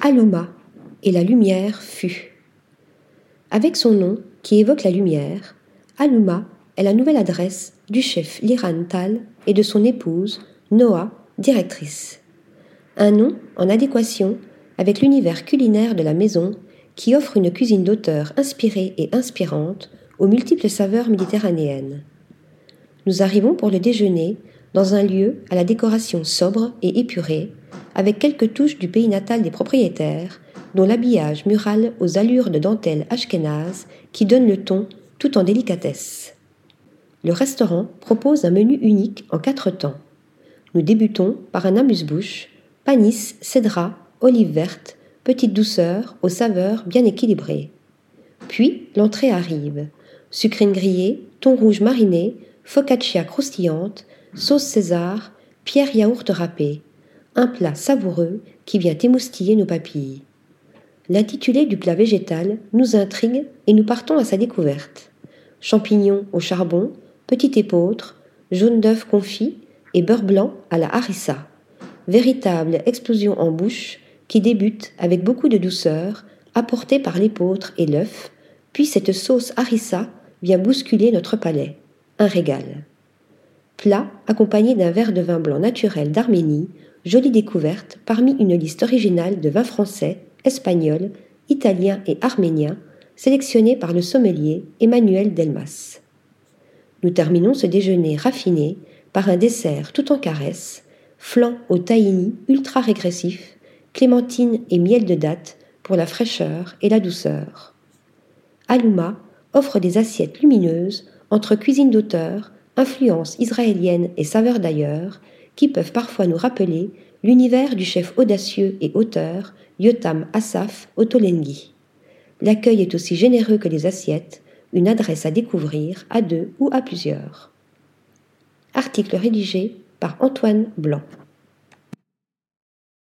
Aluma, et la lumière fut. Avec son nom, qui évoque la lumière, Aluma est la nouvelle adresse du chef Liran Tal et de son épouse, Noah, directrice. Un nom en adéquation avec l'univers culinaire de la maison qui offre une cuisine d'auteur inspirée et inspirante aux multiples saveurs méditerranéennes. Nous arrivons pour le déjeuner dans un lieu à la décoration sobre et épurée, avec quelques touches du pays natal des propriétaires, dont l'habillage mural aux allures de dentelle ashkénaze qui donne le ton tout en délicatesse. Le restaurant propose un menu unique en quatre temps. Nous débutons par un amuse-bouche, panis, cédra, olive verte, petite douceur aux saveurs bien équilibrées. Puis l'entrée arrive. Sucrine grillée, thon rouge mariné, focaccia croustillante, sauce César, pierre yaourt râpé. Un plat savoureux qui vient émoustiller nos papilles. L'intitulé du plat végétal nous intrigue et nous partons à sa découverte. Champignons au charbon, petit épeautre, jaune d'œuf confit et beurre blanc à la harissa. Véritable explosion en bouche qui débute avec beaucoup de douceur, apportée par l'épeautre et l'œuf, puis cette sauce harissa vient bousculer notre palais. Un régal. Plat accompagné d'un verre de vin blanc naturel d'Arménie, jolie découverte parmi une liste originale de vins français, espagnols, italiens et arméniens, sélectionnés par le sommelier Emmanuel Delmas. Nous terminons ce déjeuner raffiné par un dessert tout en caresse, flan au tahini ultra régressif, clémentine et miel de date pour la fraîcheur et la douceur. Aluma offre des assiettes lumineuses entre cuisine d'auteur, influence israélienne et saveurs d'ailleurs, qui peuvent parfois nous rappeler l'univers du chef audacieux et auteur Yotam Asaf Ottolenghi. L'accueil est aussi généreux que les assiettes, une adresse à découvrir à deux ou à plusieurs. Article rédigé par Antoine Blanc.